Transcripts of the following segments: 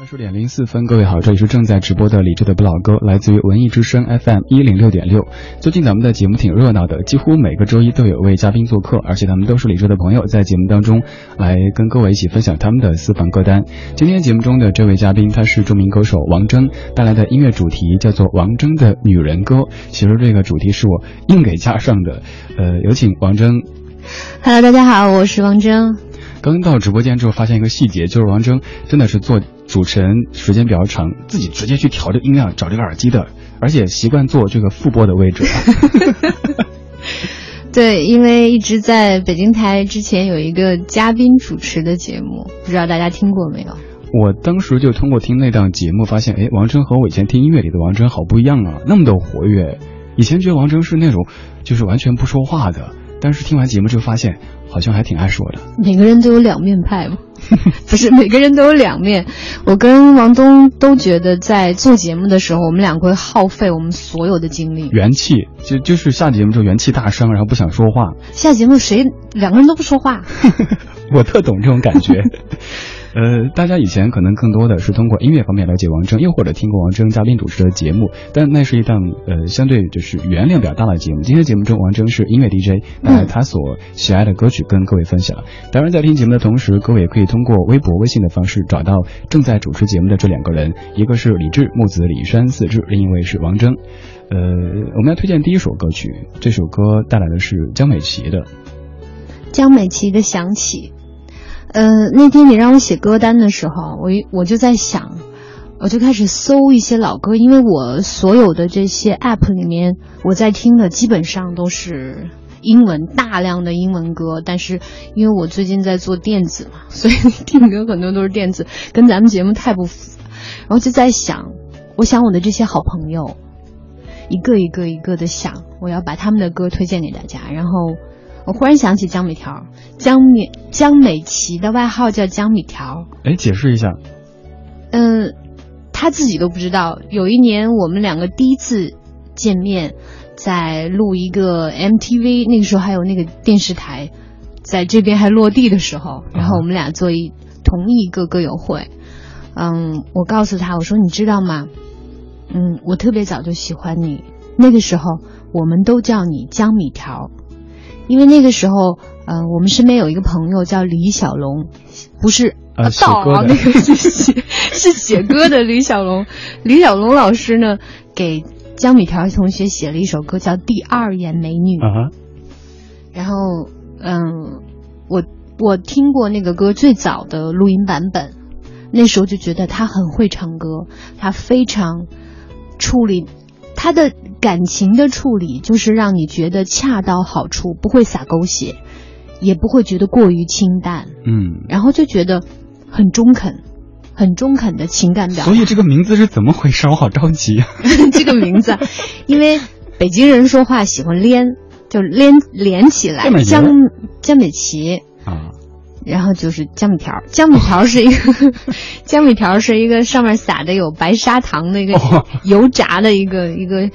二十点零四分，各位好，这里是正在直播的李志的不老歌，来自于文艺之声 FM 一零六点六。最近咱们的节目挺热闹的，几乎每个周一都有位嘉宾做客，而且他们都是李志的朋友，在节目当中来跟各位一起分享他们的私房歌单。今天节目中的这位嘉宾，他是著名歌手王铮带来的音乐主题叫做《王铮的女人歌》，其实这个主题是我硬给加上的。呃，有请王铮。Hello，大家好，我是王铮。刚到直播间之后，发现一个细节，就是王铮真的是做主持人时间比较长，自己直接去调这音量，找这个耳机的，而且习惯坐这个副播的位置。对，因为一直在北京台之前有一个嘉宾主持的节目，不知道大家听过没有？我当时就通过听那档节目，发现，哎，王铮和我以前听音乐里的王铮好不一样啊，那么的活跃。以前觉得王铮是那种就是完全不说话的，但是听完节目之后发现，好像还挺爱说的。每个人都有两面派嘛，不是每个人都有两面。我跟王东都觉得，在做节目的时候，我们两个会耗费我们所有的精力，元气就就是下节目之后元气大伤，然后不想说话。下节目谁两个人都不说话，我特懂这种感觉。呃，大家以前可能更多的是通过音乐方面了解王铮，又或者听过王铮嘉宾主持的节目，但那是一档呃相对就是语言量比较大的节目。今天节目中，王铮是音乐 DJ，带来他所喜爱的歌曲跟各位分享。当然，在听节目的同时，各位也可以通过微博、微信的方式找到正在主持节目的这两个人，一个是李志木子李山四志，另一位是王铮。呃，我们要推荐第一首歌曲，这首歌带来的是江美琪的。江美琪的《想起》。呃，那天你让我写歌单的时候，我我就在想，我就开始搜一些老歌，因为我所有的这些 app 里面，我在听的基本上都是英文，大量的英文歌。但是因为我最近在做电子嘛，所以听歌很多都是电子，跟咱们节目太不符。然后就在想，我想我的这些好朋友，一个一个一个的想，我要把他们的歌推荐给大家，然后。我忽然想起江米条，江米江美琪的外号叫江米条。哎，解释一下。嗯，他自己都不知道。有一年我们两个第一次见面，在录一个 MTV，那个时候还有那个电视台在这边还落地的时候，然后我们俩做一同一个歌友会。嗯，我告诉他，我说你知道吗？嗯，我特别早就喜欢你。那个时候我们都叫你江米条。因为那个时候，嗯、呃，我们身边有一个朋友叫李小龙，不是啊，道啊，那个是写 是写歌的李小龙。李小龙老师呢，给江米条同学写了一首歌叫《第二眼美女》啊。然后，嗯，我我听过那个歌最早的录音版本，那时候就觉得他很会唱歌，他非常处理。他的感情的处理，就是让你觉得恰到好处，不会撒狗血，也不会觉得过于清淡，嗯，然后就觉得很中肯，很中肯的情感表达。所以这个名字是怎么回事？我好着急啊！这个名字，因为北京人说话喜欢连，就连连起来，江江美琪啊。然后就是江米条，江米条是一个，江米条是一个上面撒的有白砂糖的一个油炸的一个、哦、一个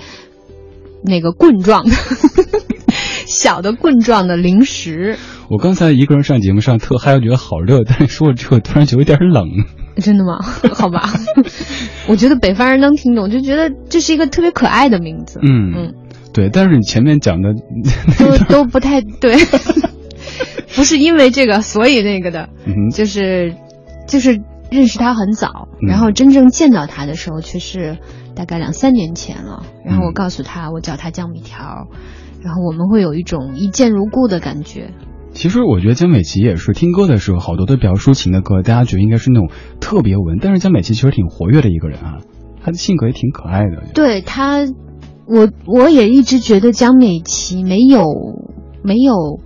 那个棍状的 小的棍状的零食。我刚才一个人上节目上特嗨，我觉得好热，但是说了之后突然就有点冷。真的吗？好吧，我觉得北方人能听懂，就觉得这是一个特别可爱的名字。嗯嗯，对，但是你前面讲的 都都不太对。不是因为这个，所以那个的，嗯、就是，就是认识他很早，嗯、然后真正见到他的时候，却是大概两三年前了。然后我告诉他，我叫他江米条，然后我们会有一种一见如故的感觉。其实我觉得江美琪也是听歌的时候，好多都比较抒情的歌，大家觉得应该是那种特别文，但是江美琪其实挺活跃的一个人啊，她的性格也挺可爱的。对她，我我也一直觉得江美琪没有没有。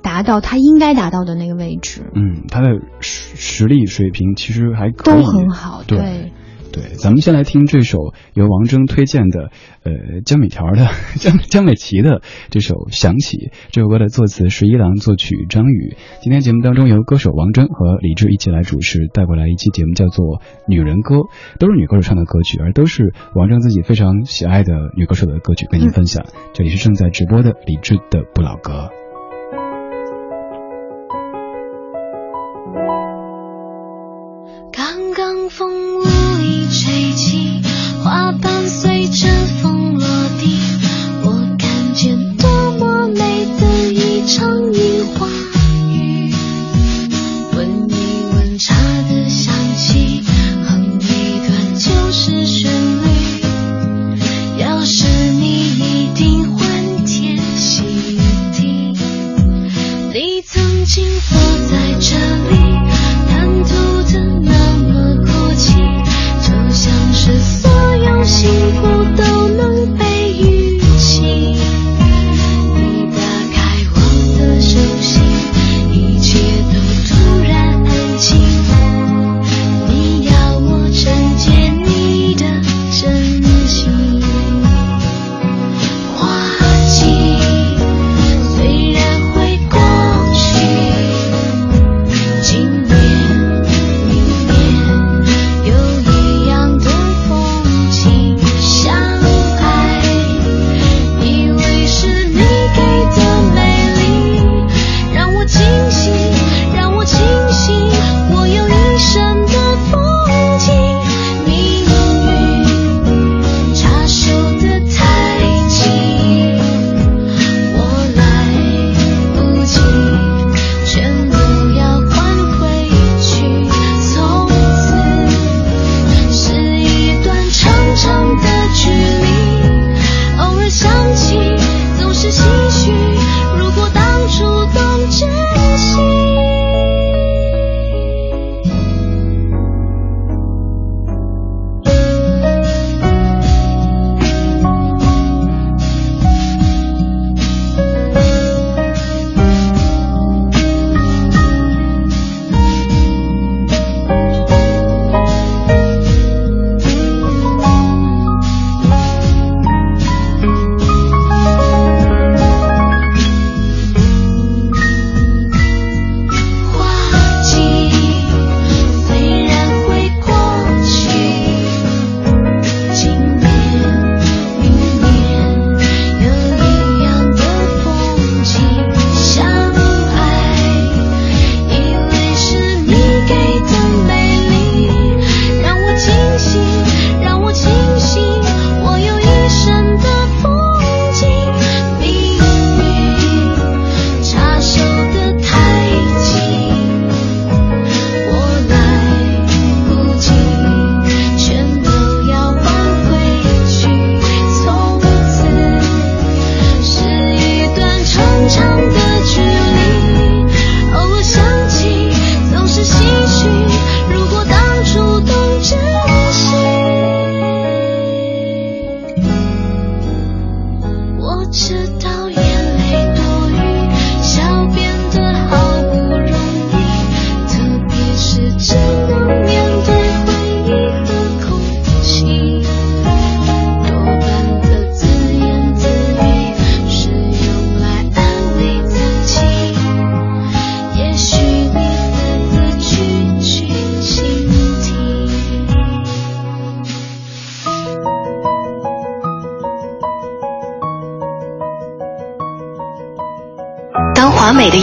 达到她应该达到的那个位置，嗯，她的实实力水平其实还可都很好，对。对对，咱们先来听这首由王铮推荐的，呃，江美条的江江美琪的这首《想起》。这首歌的作词十一郎，作曲张宇。今天节目当中由歌手王铮和李志一起来主持，带过来一期节目叫做《女人歌》，都是女歌手唱的歌曲，而都是王铮自己非常喜爱的女歌手的歌曲，跟您分享。这里是正在直播的李志的不老歌。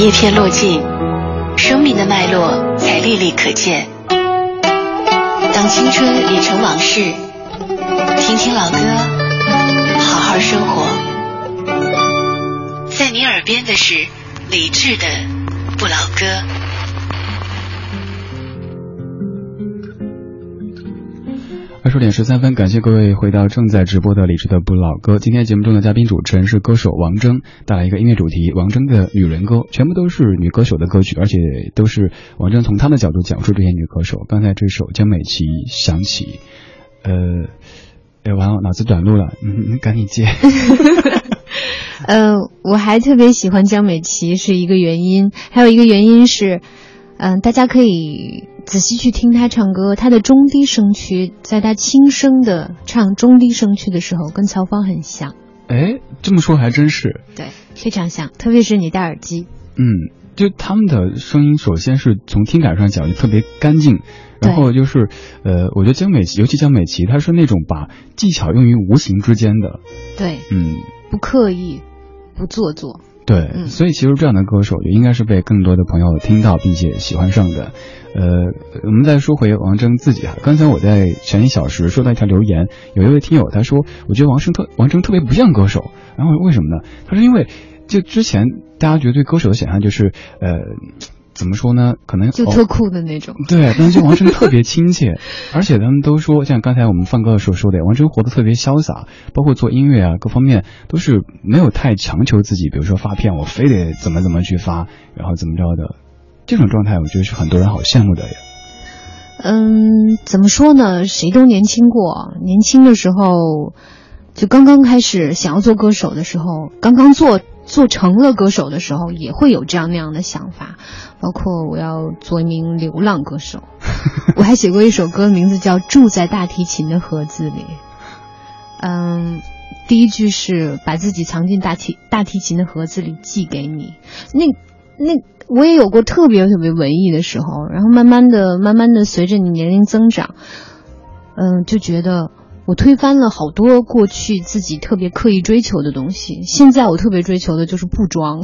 叶片落尽，生命的脉络才历历可见。当青春已成往事，听听老歌，好好生活。在你耳边的是理智的《不老歌》。二十点十三分，感谢各位回到正在直播的李智的不老歌。今天节目中的嘉宾主持人是歌手王铮，带来一个音乐主题，王铮的女人歌，全部都是女歌手的歌曲，而且都是王铮从她的角度讲述这些女歌手。刚才这首江美琪响起，呃，哎，完了，脑子短路了，嗯，赶紧接。呃，我还特别喜欢江美琪是一个原因，还有一个原因是。嗯，大家可以仔细去听他唱歌，他的中低声区，在他轻声的唱中低声区的时候，跟曹芳很像。哎，这么说还真是。对，非常像，特别是你戴耳机。嗯，就他们的声音首先是从听感上讲就特别干净。然后就是呃，我觉得江美琪，尤其江美琪她是那种把技巧用于无形之间的。对，嗯，不刻意，不做作。对，所以其实这样的歌手就应该是被更多的朋友听到并且喜欢上的，呃，我们再说回王铮自己哈。刚才我在前一小时收到一条留言，有一位听友他说，我觉得王铮特王铮特别不像歌手，然后为什么呢？他说因为就之前大家觉得对歌手的想象就是呃。怎么说呢？可能就特酷的那种。对但是王成特别亲切而且他们都说像刚才我们放歌的时候说的王成活得特别潇洒包括做音乐啊各方面都是没有太强求自己比如说发片我非得怎么怎么去发然后怎么着的。这种状态我觉得是很多人好羡慕的呀。嗯怎么说呢？谁都年轻过年轻的时候就刚刚开始想要做歌手的时候刚刚做做成了歌手的时候也会有这样那样的想法包括我要做一名流浪歌手。我还写过一首歌名字叫住在大提琴的盒子里。嗯第一句是把自己藏进大提大提琴的盒子里寄给你。那那我也有过特别特别文艺的时候然后慢慢的慢慢的随着你年龄增长嗯就觉得我推翻了好多过去自己特别刻意追求的东西。现在我特别追求的就是不装。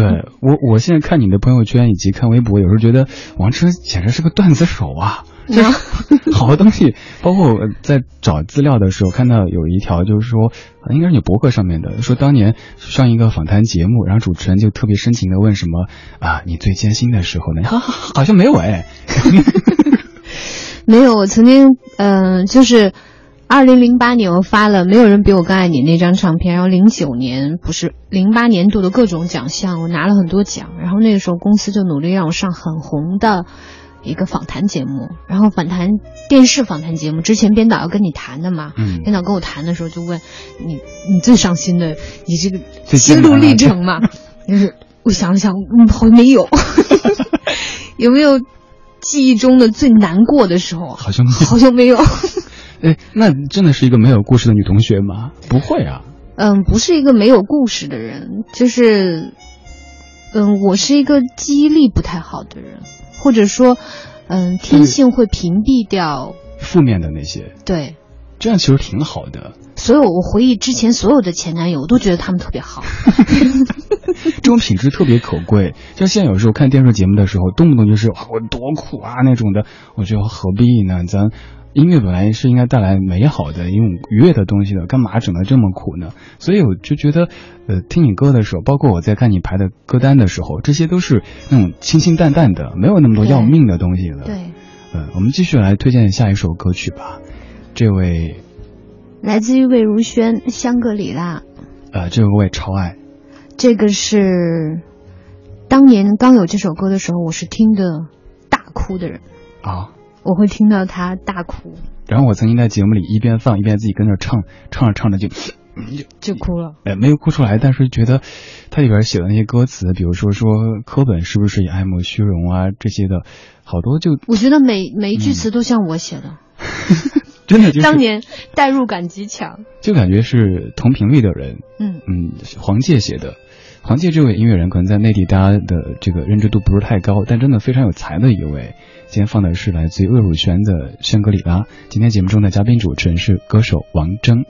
对我我现在看你的朋友圈以及看微博有时候觉得王车简直是个段子手啊 好多东西包括我在找资料的时候看到有一条就是说应该是你博客上面的说当年上一个访谈节目然后主持人就特别深情的问什么啊你最艰辛的时候呢？好 好像没有哎。没有我曾经嗯就是二零零八年我发了没有人比我更爱你那张唱片然后零九年不是零八年度的各种奖项我拿了很多奖然后那个时候公司就努力让我上很红的一个访谈节目然后访谈电视访谈节目之前编导要跟你谈的嘛嗯。编导跟我谈的时候就问你你最伤心的你这个心路历程嘛 就是我想了想嗯好像没有。有没有记忆中的最难过的时候？好像好像没有。哎，那真的是一个没有故事的女同学吗？不会啊。嗯，不是一个没有故事的人，就是，嗯，我是一个记忆力不太好的人，或者说，嗯，天性会屏蔽掉负面的那些。对，这样其实挺好的。所有我回忆之前所有的前男友，我都觉得他们特别好。这种品质特别可贵，像现在有时候看电视节目的时候，动不动就是我多苦啊那种的，我觉得何必呢？咱音乐本来是应该带来美好的一种愉悦的东西的干嘛整的这么苦呢？所以我就觉得呃听你歌的时候包括我在看你排的歌单的时候这些都是那种清清淡淡的没有那么多要命的东西了。对。呃我们继续来推荐下一首歌曲吧。这位来自于魏如萱香格里拉。呃这个我也超爱。这个是当年刚有这首歌的时候我是听的大哭的人。啊。我会听到他大哭，然后我曾经在节目里一边放一边自己跟着唱，唱着唱着就就哭了。哎，没有哭出来，但是觉得他里边写的那些歌词，比如说说柯本是不是也爱慕虚荣啊这些的，好多就我觉得每每一句词都像我写的，真的就是当年代入感极强，就感觉是同频率的人。嗯嗯，黄玠写的。黄玠这位音乐人可能在内地大家的这个认知度不是太高，但真的非常有才的一位。今天放的是来自于魏如萱的《香格里拉》。今天节目中的嘉宾主持人是歌手王铮。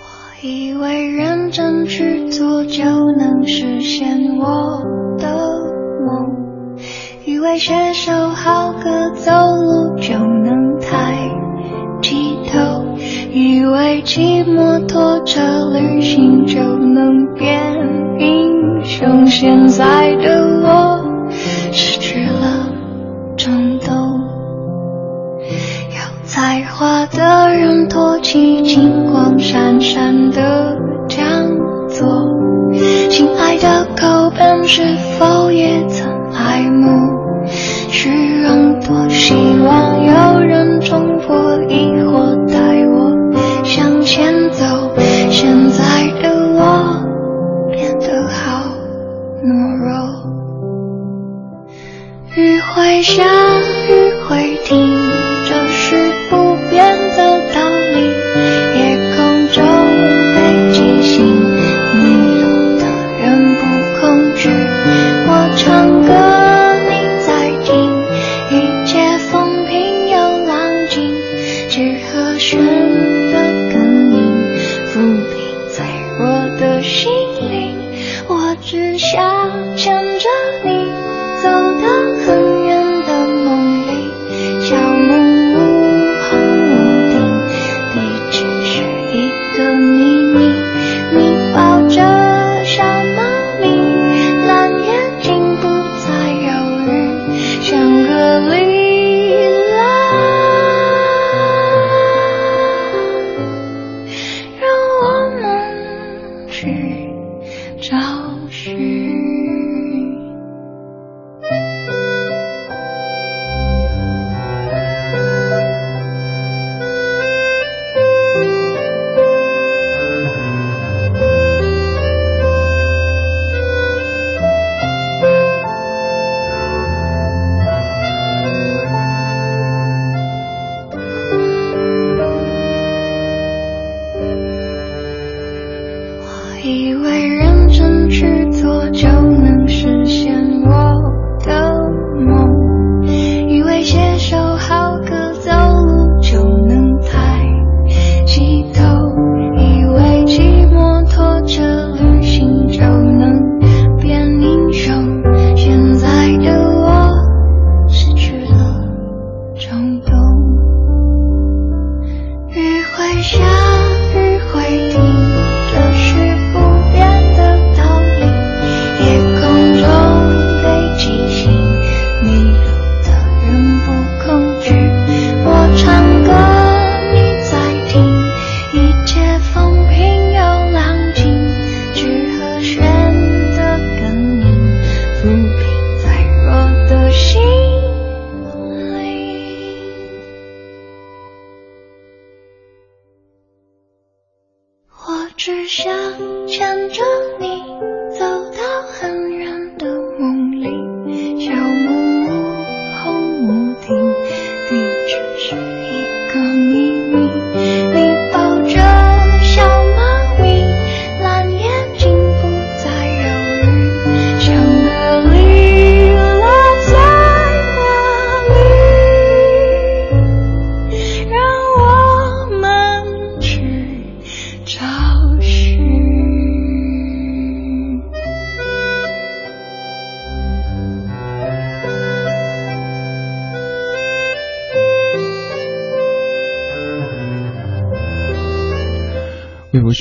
我以为认真去做就能实现我的梦，以为写首好歌走路就能抬起。以为骑摩托车旅行就能变英雄，现在的我失去了战斗。有才华的人托起金光闪闪的讲座，亲爱的口本是否也曾爱慕虚荣？多希望有人冲破疑惑。现在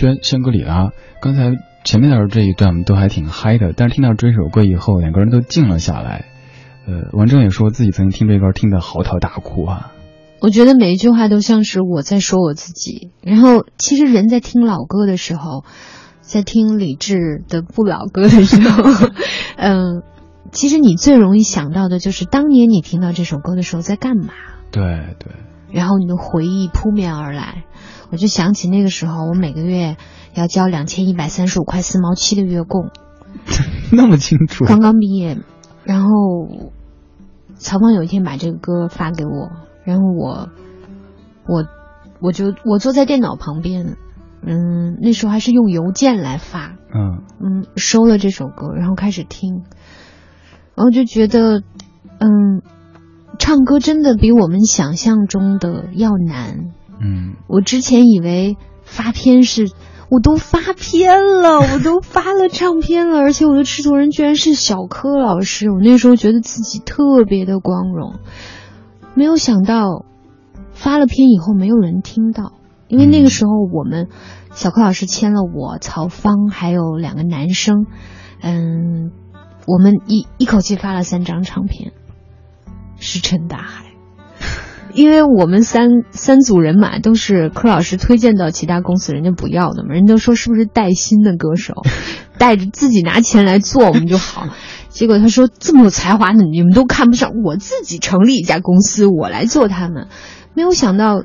魏如萱、香格里拉，刚才前面的这一段都还挺嗨的，但是听到这首歌以后，两个人都静了下来。呃，王铮也说自己曾经听这歌听得嚎啕大哭啊。我觉得每一句话都像是我在说我自己。然后，其实人在听老歌的时候，在听李志的不老歌的时候，嗯、其实你最容易想到的就是当年你听到这首歌的时候在干嘛，对对，然后你的回忆扑面而来。我就想起那个时候，我每个月要交两千一百三十五块四毛七的月供，那么清楚。刚刚毕业，然后曹芳有一天把这个歌发给我，然后我我我就我坐在电脑旁边，嗯，那时候还是用邮件来发，嗯嗯，收了这首歌，然后开始听，然后就觉得，嗯，唱歌真的比我们想象中的要难。嗯，我之前以为发片是，我都发片了，我都发了唱片了，而且我的制作人居然是小柯老师，我那时候觉得自己特别的光荣，没有想到发了片以后没有人听到，因为那个时候我们小柯老师签了我、曹芳还有两个男生，嗯，我们一一口气发了三张唱片，石沉大海。因为我们三三组人马都是柯老师推荐到其他公司，人家不要的嘛，人家都说是不是带薪的歌手，带着自己拿钱来做我们就好。结果他说这么有才华的你们都看不上，我自己成立一家公司，我来做他们。没有想到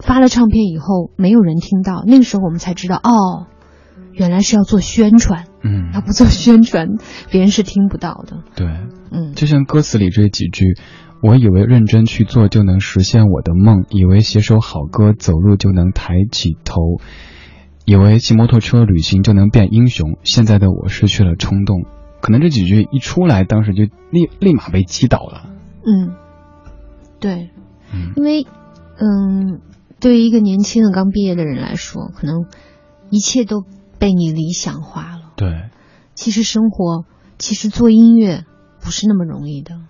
发了唱片以后没有人听到，那个时候我们才知道哦，原来是要做宣传，嗯，要不做宣传别人是听不到的。对，嗯，就像歌词里这几句，我以为认真去做就能实现我的梦，以为写首好歌走路就能抬起头，以为骑摩托车旅行就能变英雄。现在的我失去了冲动，可能这几句一出来，当时就立立马被击倒了。嗯，对，嗯因为，嗯，对于一个年轻的刚毕业的人来说，可能一切都被你理想化了。对其实生活，其实做音乐不是那么容易的。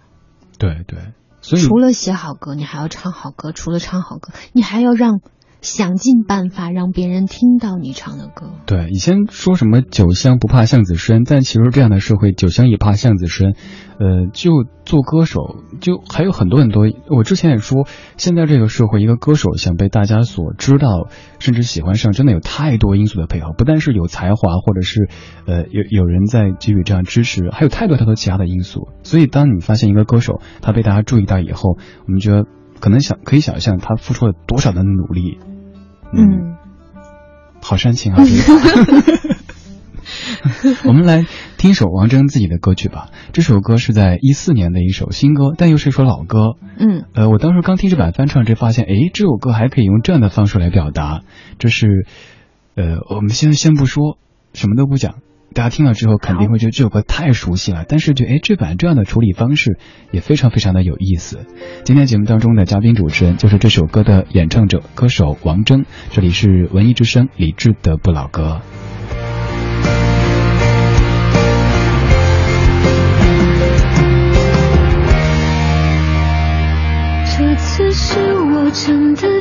对对，所以除了写好歌，你还要唱好歌；除了唱好歌，你还要让想尽办法让别人听到你唱的歌。对，以前说什么酒香不怕巷子深，但其实这样的社会，酒香也怕巷子深。呃，就做歌手，就还有很多很多。我之前也说，现在这个社会，一个歌手想被大家所知道，甚至喜欢上，真的有太多因素的配合，不但是有才华，或者是呃有有人在给予这样支持，还有太多太多其他的因素。所以，当你发现一个歌手他被大家注意到以后，我们觉得可能想可以想象他付出了多少的努力。嗯，好煽情啊！这个 我们来听一首王铮自己的歌曲吧。这首歌是在一四年的一首新歌，但又是一首老歌。嗯呃，我当时刚听这版翻唱，这发现，诶，这首歌还可以用这样的方式来表达。这是，呃，我们先先不说，什么都不讲。大家听了之后肯定会觉得这首歌太熟悉了，但是觉得哎，这版这样的处理方式也非常非常的有意思。今天节目当中的嘉宾主持人就是这首歌的演唱者歌手王铮，这里是文艺之声李志的不老歌。这次是我真的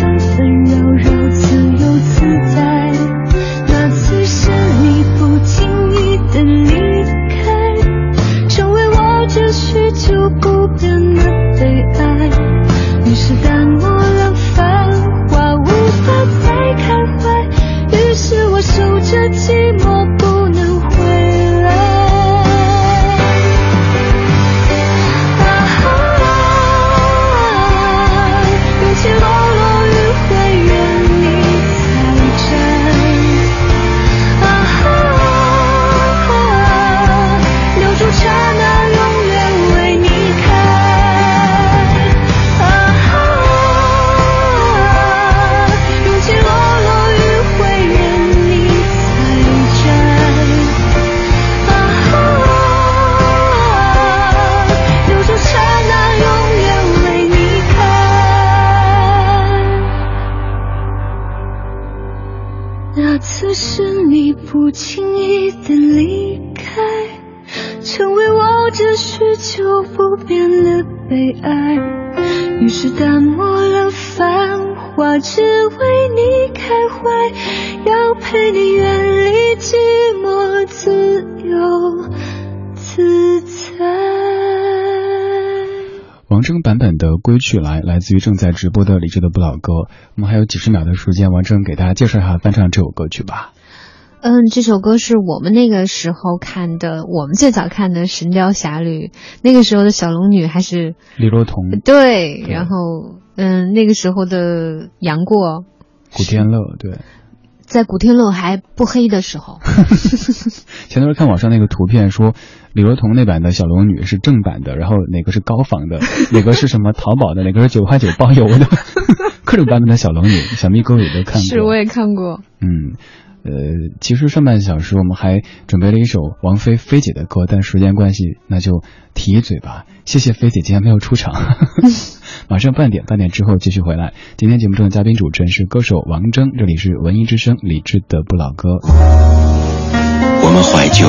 纷纷扰版本的《归去来》来自于正在直播的李志的不老歌。我们还有几十秒的时间，王铮给大家介绍一下翻唱这首歌曲吧。嗯，这首歌是我们那个时候看的，我们最早看的《神雕侠侣》，那个时候的小龙女还是李若彤、对，然后嗯，那个时候的杨过，古天乐，对。在古天乐还不黑的时候，前段看网上那个图片说，李若彤那版的小龙女是正版的，然后哪个是高仿的，哪个是什么淘宝的，哪个是九块九包邮的，各种版本的小龙女，小蜜哥也都看过。是，我也看过。嗯。呃，其实上半小时我们还准备了一首王菲菲姐的歌，但时间关系，那就提一嘴吧。谢谢菲姐今天没有出场，马上半点，半点之后继续回来。今天节目中的嘉宾主持人是歌手王铮，这里是文艺之声理智的不老歌。我们怀旧，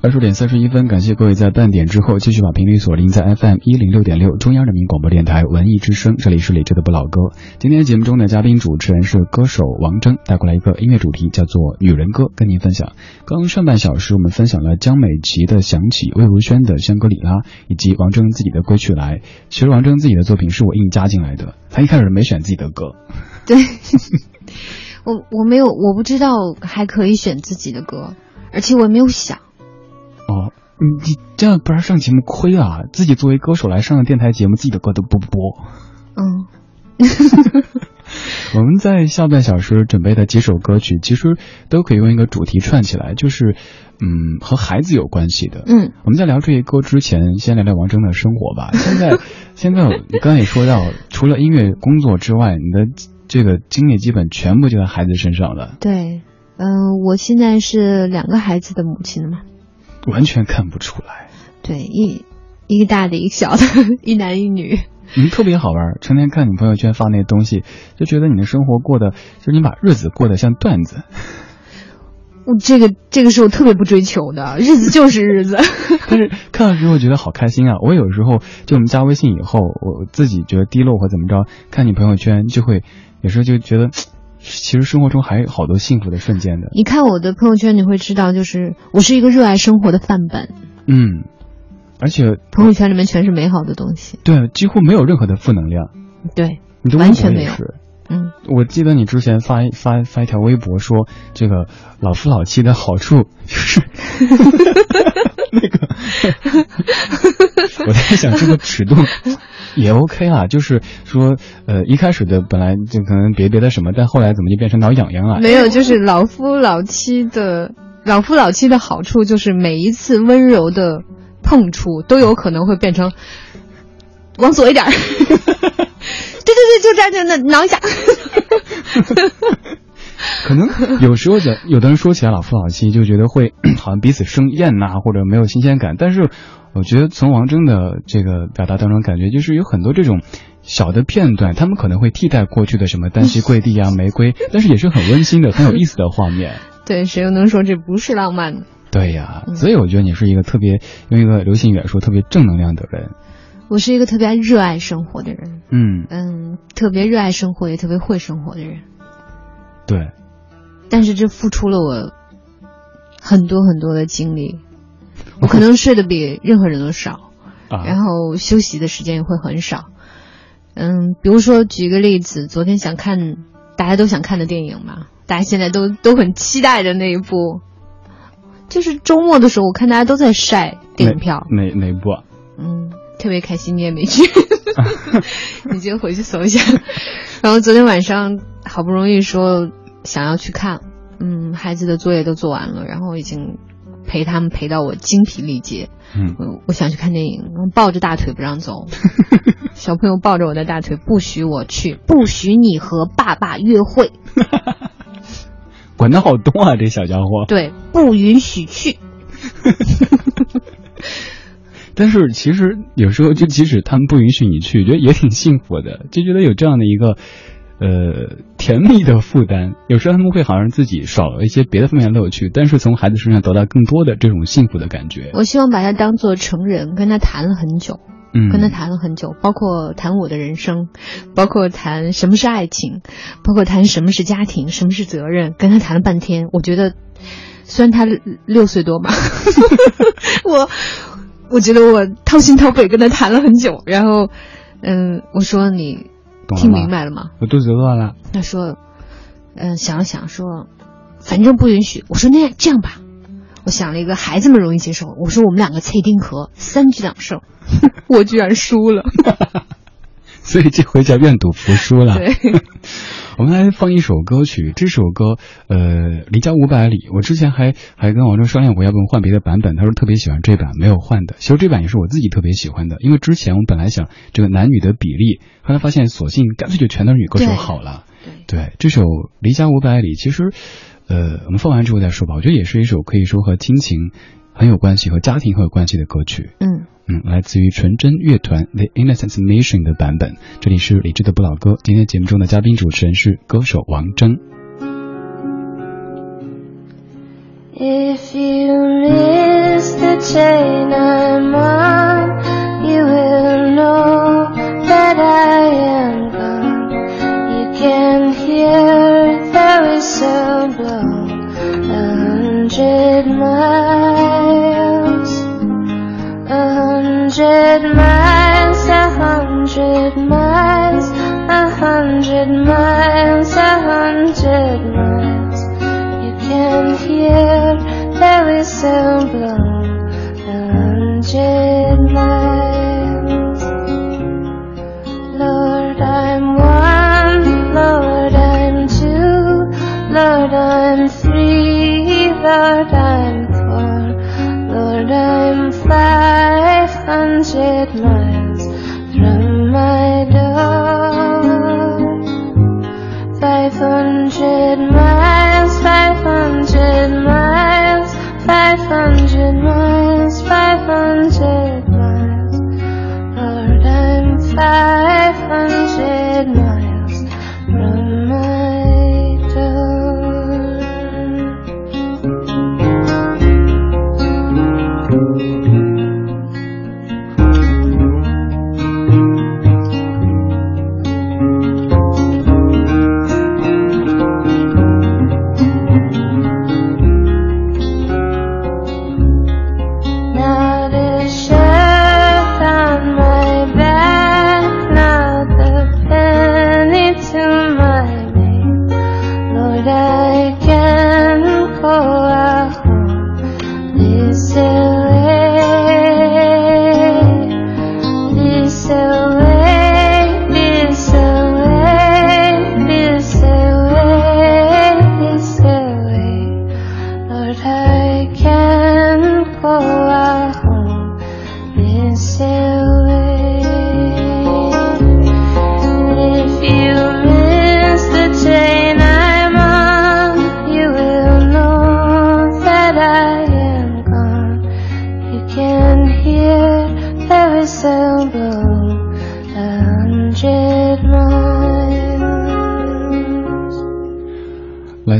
二十点三十一分，感谢各位在半点之后继续把频率锁定在 FM 一零六点六中央人民广播电台文艺之声，这里是李志的不老歌。今天节目中的嘉宾主持人是歌手王铮，带过来一个音乐主题叫做女人歌，跟您分享。刚上半小时我们分享了江美琪的《想起》，魏如萱的《香格里拉》，以及王铮自己的《归去来》。其实王铮自己的作品是我硬加进来的，他一开始没选自己的歌。对，我我没有，我不知道还可以选自己的歌，而且我也没有想。哦，你你这样不然上节目亏啊！自己作为歌手来上了电台节目，自己的歌都不播。嗯，我们在下半小时准备的几首歌曲，其实都可以用一个主题串起来，就是嗯和孩子有关系的。嗯，我们在聊这些歌之前，先聊聊王铮的生活吧。现在现在你刚才也说到，除了音乐工作之外，你的这个精力基本全部就在孩子身上了，对，嗯、我现在是两个孩子的母亲嘛，完全看不出来。对，一一个大的，一个小的，一男一女。你特别好玩，成天看你朋友圈发那些东西，就觉得你的生活过得，就是你把日子过得像段子。我这个这个是我特别不追求的，日子就是日子。但是看到之后觉得好开心啊！我有时候就我们加微信以后，我自己觉得低落或怎么着，看你朋友圈就会有时候就觉得，其实生活中还有好多幸福的瞬间的。你看我的朋友圈，你会知道，就是我是一个热爱生活的范本，嗯，而且朋友圈里面全是美好的东西。对几乎没有任何的负能量。对，你的完全没有。嗯，我记得你之前发一发发一条微博说，这个老夫老妻的好处 就是那个，我在想这个尺度也 OK 啦，就是说，呃，一开始的本来就可能别别的什么，但后来怎么就变成挠痒痒了？没有，就是老夫老妻的老夫老妻的好处，就是每一次温柔的碰触都有可能会变成往左一点儿。对对对，就这样，就那挠一下。可能有时候的有的人说起来老夫老妻，就觉得会 好像彼此生厌呐、或者没有新鲜感。但是我觉得从王铮的这个表达当中，感觉就是有很多这种小的片段，他们可能会替代过去的什么单膝跪地啊、玫瑰，但是也是很温馨的、很有意思的画面。对，谁又能说这不是浪漫呢？对呀，所以我觉得你是一个特别用一个流行语来说特别正能量的人。我是一个特别热爱生活的人，嗯，嗯，特别热爱生活，也特别会生活的人。对，但是这付出了我很多很多的精力，我可能睡得比任何人都少，啊，然后休息的时间也会很少。嗯，比如说举个例子，昨天想看大家都想看的电影嘛，大家现在都都很期待的那一部，就是周末的时候，我看大家都在晒电影票，哪哪部啊？嗯，特别开心，你也没去，你就回去搜一下。然后昨天晚上好不容易说想要去看，嗯，孩子的作业都做完了，然后已经陪他们陪到我精疲力竭。嗯，我我想去看电影，抱着大腿不让走，小朋友抱着我的大腿不许我去，不许你和爸爸约会，管得好多啊，这小家伙。对，不允许去。但是其实有时候，就即使他们不允许你去，觉得也挺幸福的，就觉得有这样的一个呃甜蜜的负担。有时候他们会好像自己少了一些别的方面乐趣，但是从孩子身上得到更多的这种幸福的感觉。我希望把他当做成人，跟他谈了很久。嗯，跟他谈了很久，包括谈我的人生，包括谈什么是爱情，包括谈什么是家庭，什么是责任，跟他谈了半天。我觉得，虽然他六岁多吧，我我觉得我掏心掏肺跟他谈了很久。然后，嗯，我说你听明白了吗？我肚子饿了。他说，嗯，想了想说，反正不允许。我说那样这样吧，我想了一个孩子们容易接受。我说我们两个脆丁壳，三局两胜。我居然输了。所以这回叫愿赌服输了。对，我们来放一首歌曲，这首歌呃离家五百里，我之前还还跟王铮商量过要不要换别的版本，他说特别喜欢这版，没有换的。其实这版也是我自己特别喜欢的，因为之前我们本来想这个男女的比例，后来发现索性干脆就全都是女歌手好了。对对，这首离家五百里，其实呃我们放完之后再说吧，我觉得也是一首可以说和亲情很有关系、和家庭很有关系的歌曲。嗯。嗯，来自于纯真乐团 The Innocence Mission 的版本。这里是理智的不老歌，今天节目中的嘉宾主持人是歌手王铮。If you miss the chain, I'm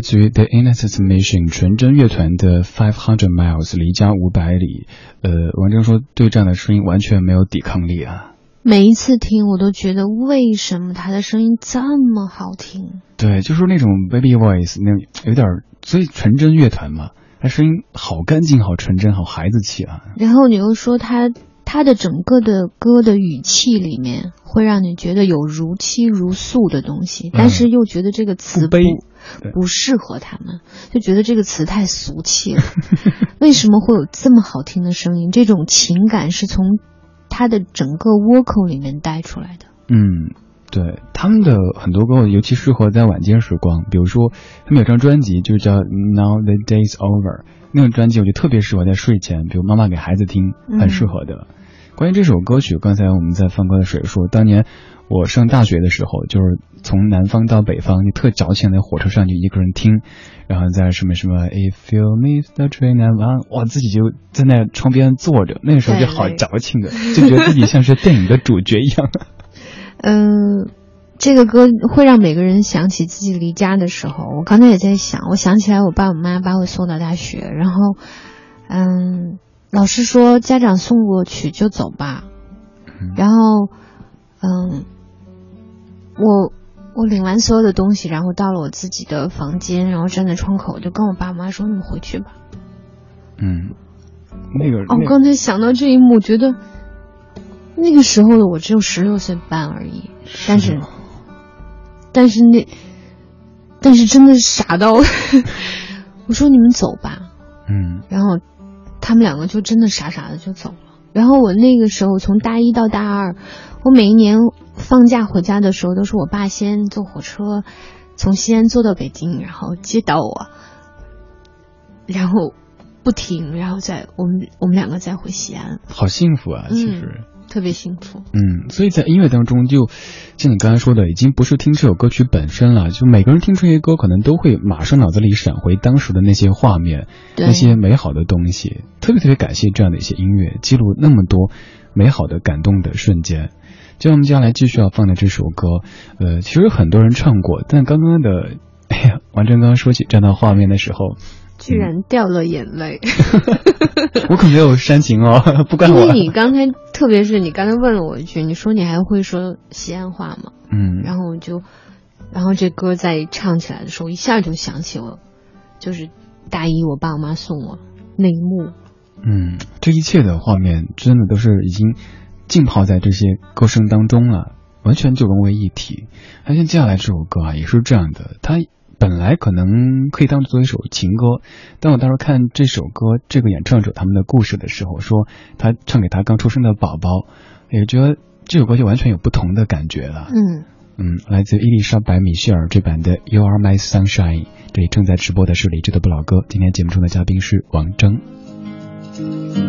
自于 The Innocence Mission 纯真乐团的 Five Hundred Miles 离家五百里。呃，王铮说对这样的声音完全没有抵抗力啊。每一次听，我都觉得为什么他的声音这么好听？对，就是那种 baby voice，那有点儿，所以纯真乐团嘛，他声音好干净、好纯真、好孩子气啊。然后你又说他他的整个的歌的语气里面会让你觉得有如泣如诉的东西，但是又觉得这个词不不适合他们，就觉得这个词太俗气了。为什么会有这么好听的声音？这种情感是从他的整个 vocal 里面带出来的。嗯，对，他们的很多歌尤其适合在晚间时光，比如说他们有张专辑就叫 Now the Day's Over，那种专辑我觉得特别适合在睡前，比如妈妈给孩子听，很适合的。关于这首歌曲，刚才我们在放歌的时候说，当年我上大学的时候，就是从南方到北方，就特矫情在火车上就一个人听，然后在什么什么 If you miss the train I'm on，我自己就在那窗边坐着，那个时候就好矫情的，就觉得自己像是电影的主角一样。嗯，这个歌会让每个人想起自己离家的时候。我刚才也在想，我想起来我爸我妈把我送到大学，然后，嗯，老师说家长送过去就走吧，然后，嗯，我我领完所有的东西，然后到了我自己的房间，然后站在窗口就跟我爸妈说：“你们回去吧。嗯，那个，哦，我那刚才想到这一幕，觉得那个时候的我只有十六岁半而已，但是，但是那，但是真的傻到，我说你们走吧，嗯。然后他们两个就真的傻傻的就走了。然后我那个时候从大一到大二，我每一年放假回家的时候，都是我爸先坐火车从西安坐到北京，然后接到我，然后不停，然后再我们我们两个再回西安，好幸福啊，其实。特别幸福。嗯，所以在音乐当中就，像你刚才说的，已经不是听这首歌曲本身了，就每个人听这些歌，可能都会马上脑子里闪回当时的那些画面，那些美好的东西。特别特别感谢这样的一些音乐，记录那么多美好的感动的瞬间。就像我们接下来继续要放的这首歌，呃，其实很多人唱过，但刚刚的，哎呀，王铮刚刚说起这样的画面的时候，居然掉了眼泪，我可没有煽情哦，不怪因。为你刚才，特别是你刚才问了我一句，你说你还会说西安话吗？嗯，然后我就，然后这歌在唱起来的时候，一下就想起我，就是大一我爸我妈送我那一幕。嗯，这一切的画面真的都是已经浸泡在这些歌声当中了，完全就融为一体。那像接下来这首歌啊，也是这样的，它本来可能可以当做一首情歌，但我当时看这首歌这个演唱者他们的故事的时候，说他唱给他刚出生的宝宝，也觉得这首歌就完全有不同的感觉了。嗯，嗯，来自伊丽莎白·米歇尔这版的《You Are My Sunshine》，这里正在直播的是理智的不老歌。今天节目中的嘉宾是王铮。Thank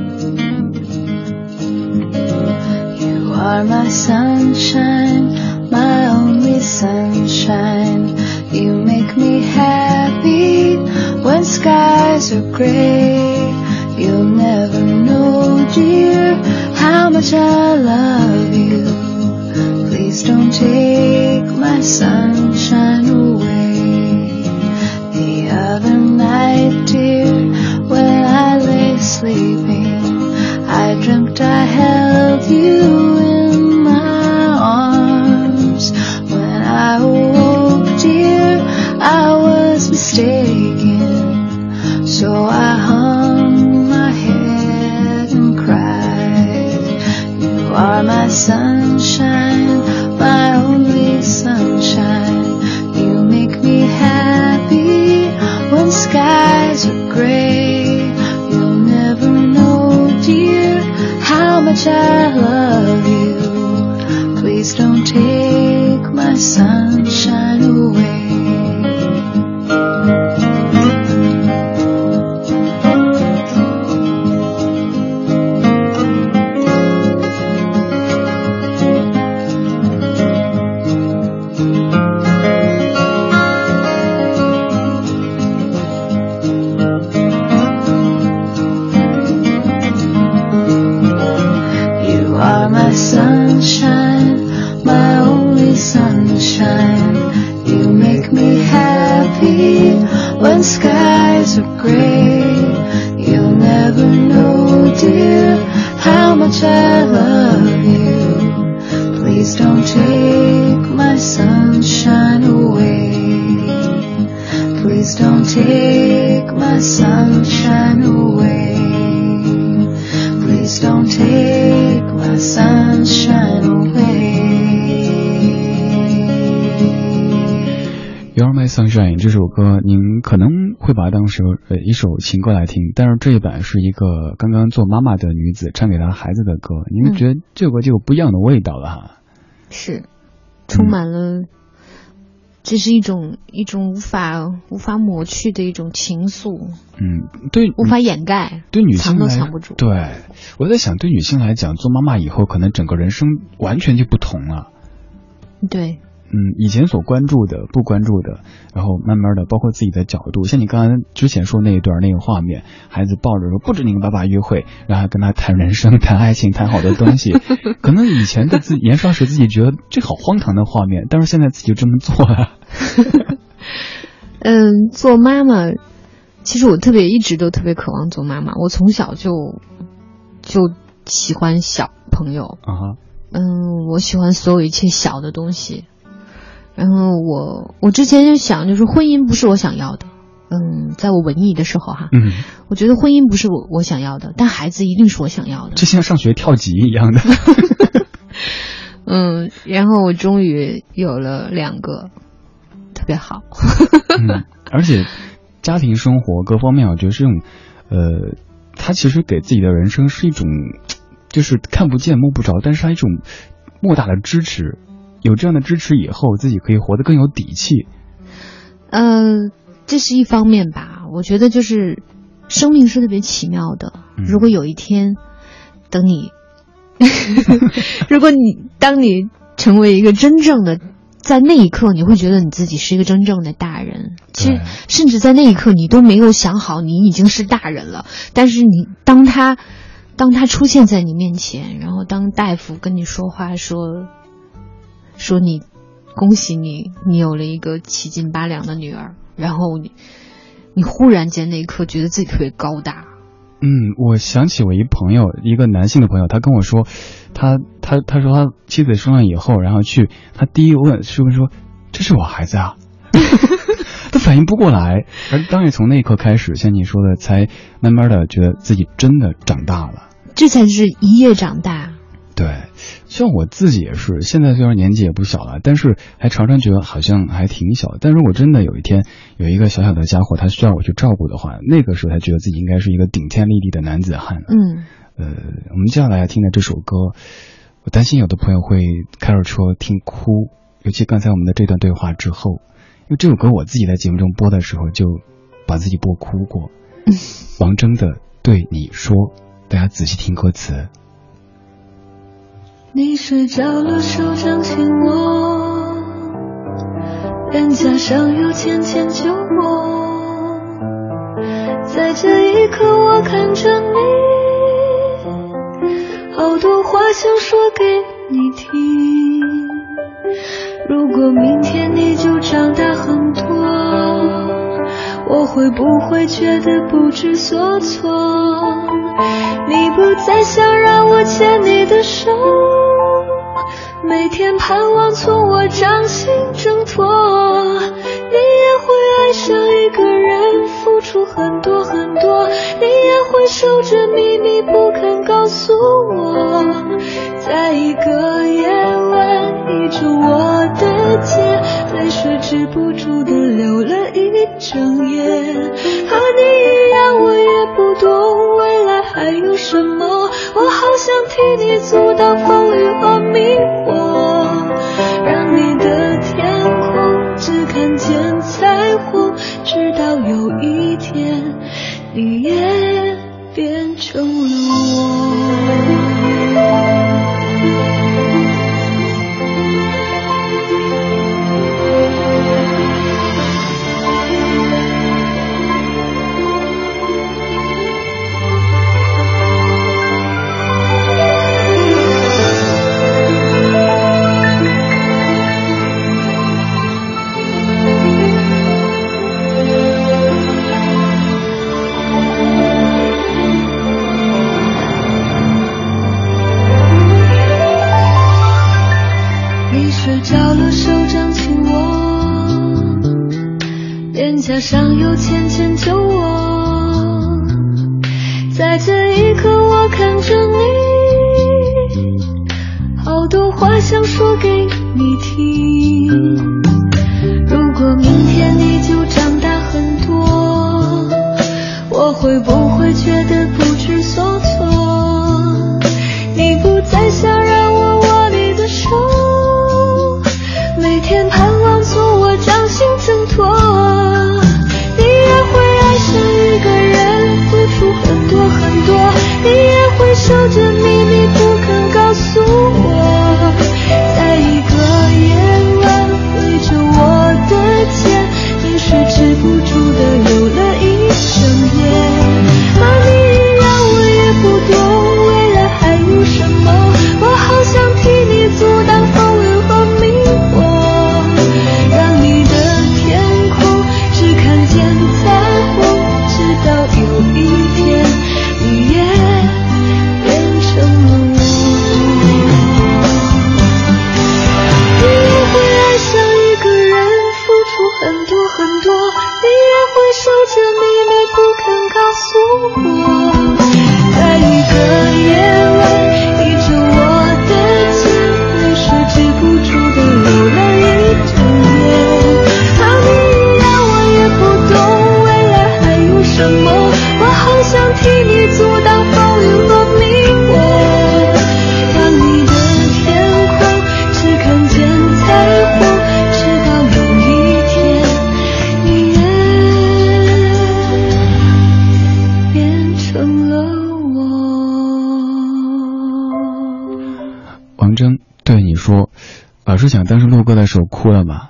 are my sunshine, my only sunshine. You make me happy when skies are gray. You'll never know, dear, how much I love you. Please don't take my sunshine away. The other night, dear, when I lay sleeping, I dreamt I held you in my arms. When I mistaken. So I hung my head and cried. You are my sunshine, 歌，您可能会把它当成呃一首情歌来听，但是这一版是一个刚刚做妈妈的女子唱给她孩子的歌，您嗯觉得这首歌就有不一样的味道了哈。是，充满了，这是一种一种无法无法抹去的一种情愫，嗯，对，无法掩盖，对女性藏都来藏不住。对，我在想，对女性来讲，做妈妈以后，可能整个人生完全就不同了。对，嗯，以前所关注的、不关注的，然后慢慢的，包括自己的角度，像你刚刚之前说那一段那个画面，孩子抱着说不准你跟爸爸约会，然后还跟他谈人生、谈爱情、谈好多东西，可能以前的自己年少时自己觉得这好荒唐的画面，但是现在自己就这么做了。嗯，做妈妈，其实我特别一直都特别渴望做妈妈。我从小就就喜欢小朋友，啊哈，嗯，我喜欢所有一切小的东西。然后我我之前就想，就是婚姻不是我想要的。嗯，在我文艺的时候哈，嗯，我觉得婚姻不是我我想要的，但孩子一定是我想要的。就像上学跳级一样的。嗯，然后我终于有了两个，特别好。嗯，而且家庭生活各方面，我觉得是种，呃，他其实给自己的人生是一种，就是看不见摸不着，但是他一种莫大的支持。有这样的支持以后，自己可以活得更有底气。呃，这是一方面吧。我觉得就是生命是特别奇妙的。嗯如果有一天，等你，如果你当你成为一个真正的，在那一刻你会觉得你自己是一个真正的大人。其实甚至在那一刻你都没有想好你已经是大人了，但是你当他当他出现在你面前，然后当大夫跟你说话说说你恭喜你，你有了一个七斤八两的女儿，然后你你忽然间那一刻觉得自己特别高大，嗯，我想起我一朋友，一个男性的朋友，他跟我说，他他他说他妻子生了以后，然后去，他第一问是问说，这是我孩子啊，他反应不过来，而当然从那一刻开始，像你说的，才慢慢的觉得自己真的长大了。这才是一夜长大。对，像我自己也是，现在虽然年纪也不小了，但是还常常觉得好像还挺小。但如果真的有一天有一个小小的家伙，他需要我去照顾的话，那个时候才觉得自己应该是一个顶天立地的男子汉了。嗯，呃，我们接下来要听的这首歌，我担心有的朋友会开着车听哭，尤其刚才我们的这段对话之后，因为这首歌我自己在节目中播的时候就把自己播哭过。王铮的《对你说》，大家仔细听歌词。你睡着了，手掌紧握，脸颊上有浅浅酒窝，在这一刻，我看着你，好多话想说给你听。如果明天你就长大很多，我会不会觉得不知所措？你不再想让我牵你的手，每天盼望从我掌心挣脱。你也会爱上一个人，付出很多很多，你也会守着秘密不肯告诉我，在一个夜晚倚着我的肩，泪水止不住的流了一整夜。和你一样，我也不懂还有什么，我好想替你阻挡风雨和迷惑，让你的天空只看见彩虹，直到有一天你也变成了我。有浅浅酒窝，在这一刻，我看着你，好多话想说给你听。如果明天你就长大很多，我会不会觉得哭了吗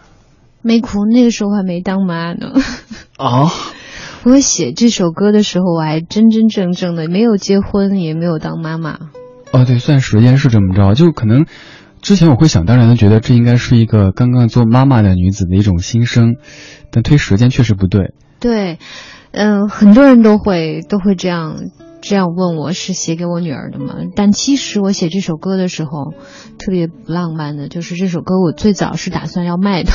没哭，那个时候还没当妈呢。？”哦，我写这首歌的时候，我还真真正正的没有结婚，也没有当妈妈。哦，对，算时间是这么着，就可能之前我会想当然的觉得这应该是一个刚刚做妈妈的女子的一种心声，但推时间确实不对。对，嗯、很多人都会都会这样这样问我是写给我女儿的吗？但其实我写这首歌的时候特别不浪漫的，就是这首歌我最早是打算要卖的，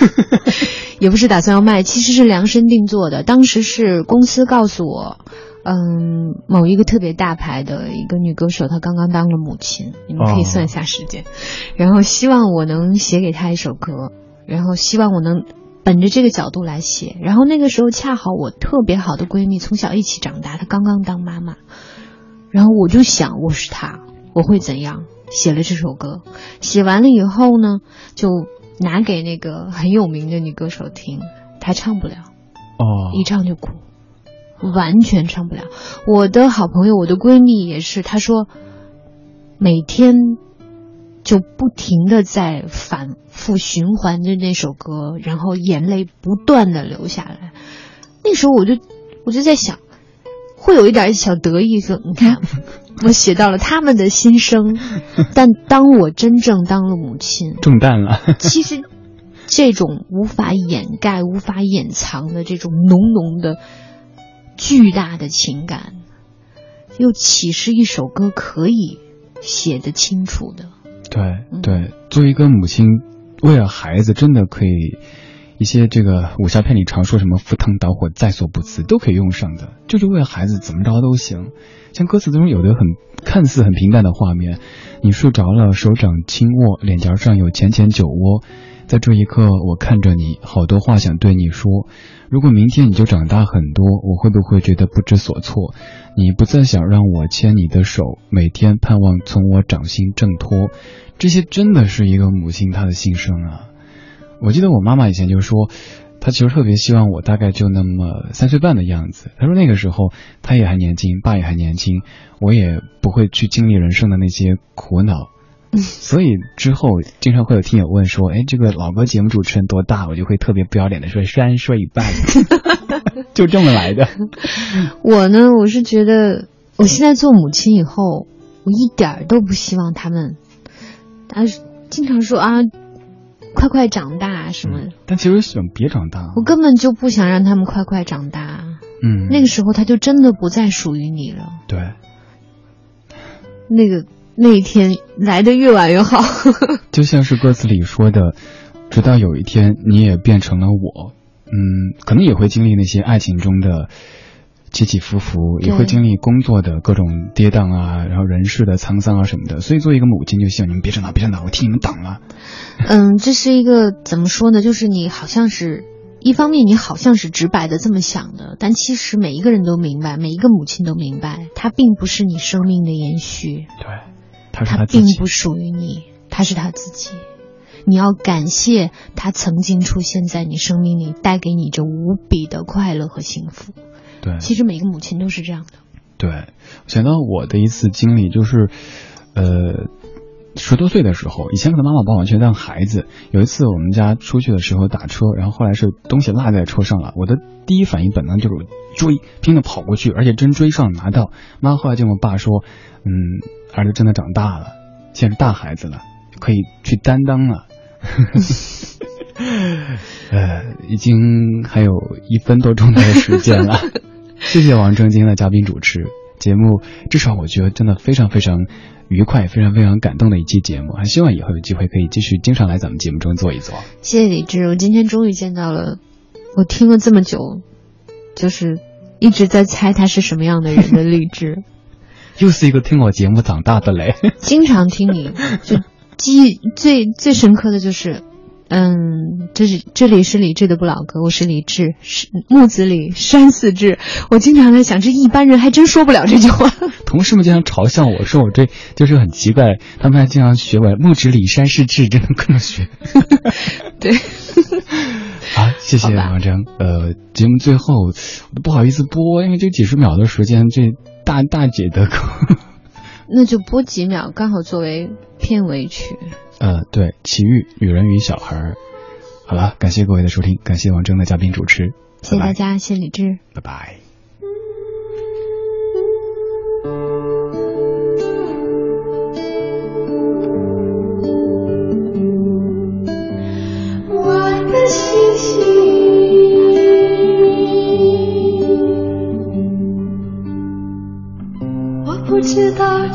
也不是打算要卖，其实是量身定做的。当时是公司告诉我。嗯，某一个特别大牌的一个女歌手，她刚刚当了母亲，你们可以哦算一下时间。然后希望我能写给她一首歌，然后希望我能本着这个角度来写。然后那个时候恰好我特别好的闺蜜从小一起长大，她刚刚当妈妈，然后我就想我是她，我会怎样？写了这首歌，写完了以后呢，就拿给那个很有名的女歌手听，她唱不了，哦，一唱就哭，完全唱不了。我的好朋友，我的闺蜜也是，她说每天就不停的在反复循环着那首歌，然后眼泪不断的流下来。那时候我就我就在想，会有一点小得意，说你看 我写到了他们的心声。但当我真正当了母亲，中弹了。其实这种无法掩盖、无法掩藏的这种浓浓的、巨大的情感，又岂是一首歌可以写得清楚的？对对，作为一个母亲，为了孩子，真的可以一些这个武侠片里常说什么赴汤蹈火在所不辞，都可以用上的。就是为了孩子，怎么着都行。像歌词中有的很看似很平淡的画面，你睡着了，手掌轻握，脸颊上有浅浅酒窝。在这一刻，我看着你，好多话想对你说。如果明天你就长大很多，我会不会觉得不知所措？你不再想让我牵你的手，每天盼望从我掌心挣脱。这些真的是一个母亲她的心声啊！我记得我妈妈以前就说，她其实特别希望我大概就那么三岁半的样子。她说那个时候她也还年轻，爸也还年轻，我也不会去经历人生的那些苦恼。所以之后经常会有听友问说：“哎，这个老歌节目主持人多大？”我就会特别不要脸的说：“三岁半。” 就这么来的。我呢，我是觉得我现在做母亲以后，我一点儿都不希望他们，他经常说啊，快快长大什么。但其实想别长大。我根本就不想让他们快快长大。嗯。那个时候他就真的不再属于你了。对。那个。那一天来的越晚越好，就像是歌词里说的，直到有一天你也变成了我，嗯，可能也会经历那些爱情中的起起伏伏，也会经历工作的各种跌宕啊，然后人事的沧桑啊什么的。所以作为一个母亲，就希望你们别长大，别长大，我替你们挡了。嗯，这是一个怎么说呢？就是你好像是一方面，你好像是直白的这么想的，但其实每一个人都明白，每一个母亲都明白，她并不是你生命的延续。对。她并不属于你，她是她自己。你要感谢他曾经出现在你生命里，带给你这无比的快乐和幸福。对，其实每个母亲都是这样的。对，想到我的一次经历，就是，呃，十多岁的时候，以前可能妈妈把我完全当孩子。有一次我们家出去的时候打车，然后后来是东西落在车上了，我的第一反应本能就是追，拼命跑过去，而且真追上拿到。妈后来就跟我爸说，嗯。儿子真的长大了，现在是大孩子了，可以去担当了。呃，已经还有一分多钟的时间了。谢谢王铮今天的嘉宾主持节目，至少我觉得真的非常非常愉快，非常非常感动的一期节目。还希望以后有机会可以继续经常来咱们节目中坐一坐。谢谢李志，我今天终于见到了我听了这么久，就是一直在猜他是什么样的人的励志。又是一个听我节目长大的嘞，经常听你就记忆最最深刻的就是，嗯，这是这里是李志的不老歌，我是李志，是木子李山寺志。我经常在想，这一般人还真说不了这句话。同事们经常嘲笑我说我这就是很奇怪，他们还经常学我木子李山寺志，真的不能学。对，好，谢谢王铮。呃，节目最后我都不好意思播，因为就几十秒的时间，这。大大姐的歌，那就播几秒，刚好作为片尾曲。呃，对，奇遇女人与小孩。好了，感谢各位的收听，感谢王铮的嘉宾主持，谢谢大家，谢谢李志，拜拜。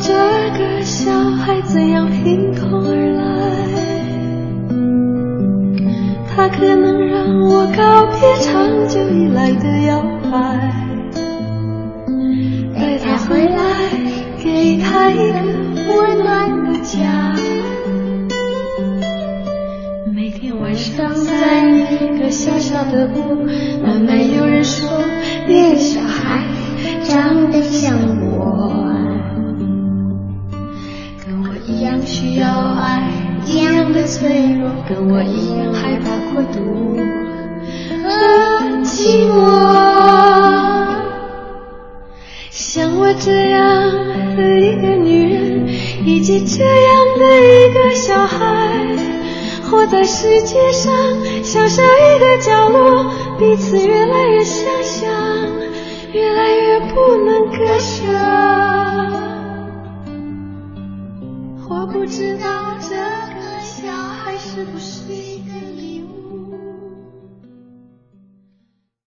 这个小孩怎样凭空而来，他可能让我告别长久以来的摇摆，带他回来，给他一个温暖的家。每天晚上在一个小小的屋，慢慢有人说那个小孩长得像我。脆弱跟我一样害怕孤独和寂寞像我这样的一个女人以及这样的一个小孩活在世界上小小一个角落彼此越来越相像越来越不能割舍。我不知道是不是